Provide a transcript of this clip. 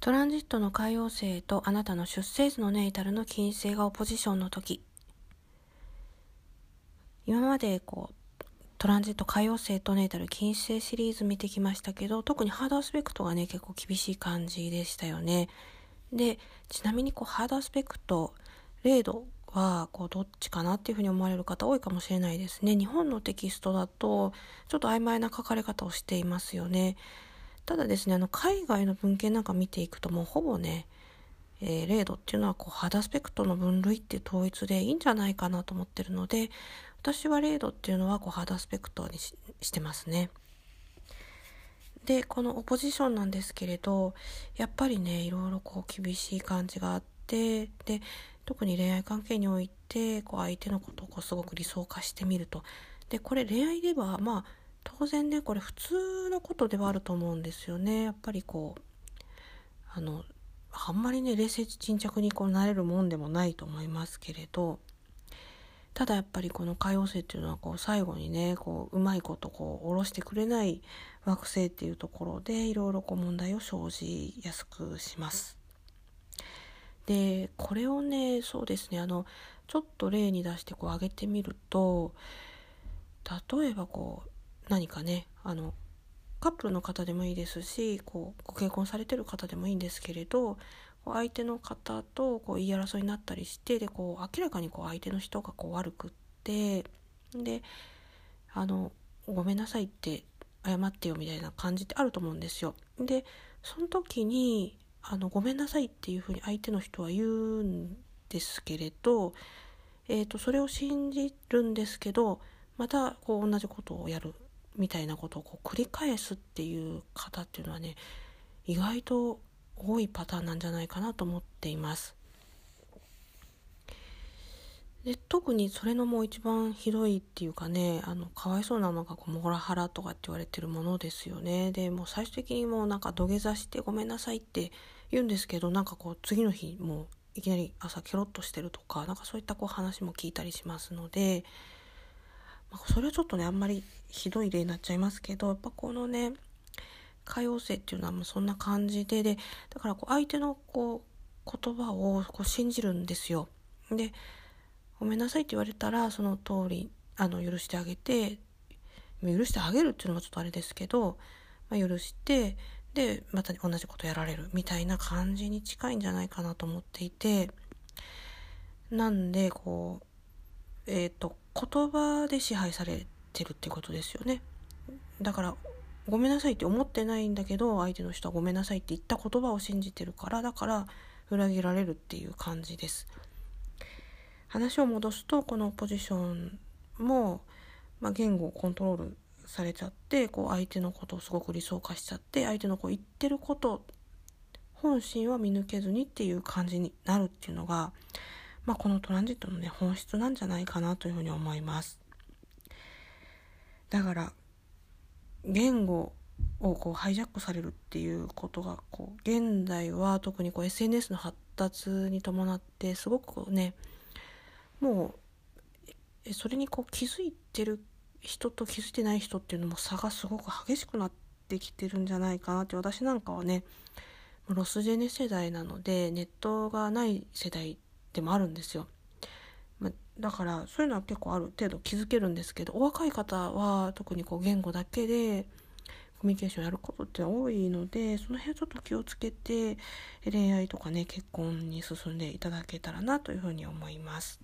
トランジットの海王星とあなたの出生図のネイタルの金星がオポジションの時。今までこうトランジット海王星とネイタル金星シリーズ見てきましたけど特にハードアスペクトがね結構厳しい感じでしたよね。でちなみにこうハードアスペクト0度はこうどっちかなっていうふうに思われる方多いかもしれないですね。日本のテキストだとちょっと曖昧な書かれ方をしていますよね。ただですねあの海外の文献なんか見ていくともうほぼね、えー、0度っていうのはこう肌スペクトの分類っていう統一でいいんじゃないかなと思ってるので私は0度っていうのはこう肌スペクトにしてますね。でこのオポジションなんですけれどやっぱりねいろいろこう厳しい感じがあってで特に恋愛関係においてこう相手のことをこうすごく理想化してみるとでこれ恋愛ではまあ当然ねこれ普通のことではあると思うんですよねやっぱりこうあのあんまりね冷静沈着にこうなれるもんでもないと思いますけれどただやっぱりこの海王星っていうのはこう最後にねこううまいことこう下ろしてくれない惑星っていうところでいろいろこう問題を生じやすくします。でこれをねそうですねあのちょっと例に出してこう挙げてみると例えばこう何かねあのカップルの方でもいいですしこうご結婚されてる方でもいいんですけれど相手の方とこう言い争いになったりしてでこう明らかにこう相手の人がこう悪くってであのごめんなさいって謝ってよみたいな感じってあると思うんですよ。でその時にあのごめんなさいっていうふうに相手の人は言うんですけれど、えーとそれを信じるんですけどまたこう同じことをやるみたいなことをこう繰り返すっていう方っていうのはね意外と多いパターンなんじゃないかなと思っています。で特にそれのもう一番ひどいっていうかねあのかわいそうなのがこうモラハラとかって言われてるものですよねでもう最終的にもうなんか土下座してごめんなさいって言うんですけどなんかこう次の日もういきなり朝ケロッとしてるとかなんかそういったこう話も聞いたりしますのでまあ、それはちょっとねあんまりひどい例になっちゃいますけどやっぱこのね海王星っていうのはもうそんな感じででだからこう相手のこう言葉をこう信じるんですよ。でごめんなさいって言われたらその通りあの許してあげて許してあげるっていうのはちょっとあれですけど、まあ、許してでまた同じことやられるみたいな感じに近いんじゃないかなと思っていてなんでこうえっ、ー、と言葉で支配されてるってことですよね。だからごめんなさいって思ってないんだけど相手の人はごめんなさいって言った言葉を信じてるからだから裏切られるっていう感じです。話を戻すとこのポジションも、まあ、言語をコントロールされちゃってこう相手のことをすごく理想化しちゃって相手のこう言ってること本心は見抜けずにっていう感じになるっていうのがまあ、このトランジットのね本質なんじゃないかなというふうに思います。だから言語をこうハイジャックされるっていうことがこう現代は特にこう SNS の発達に伴ってすごくねもうそれにこう気づいてる人と気づいてない人っていうのも差がすごく激しくなってきてるんじゃないかなって私なんかはねロスジェネ世代なのでネットがない世代でもあるんですよ。だからそういうのは結構ある程度気づけるんですけどお若い方は特にこう言語だけでコミュニケーションやることって多いのでその辺ちょっと気をつけて恋愛とかね結婚に進んでいただけたらなというふうに思います。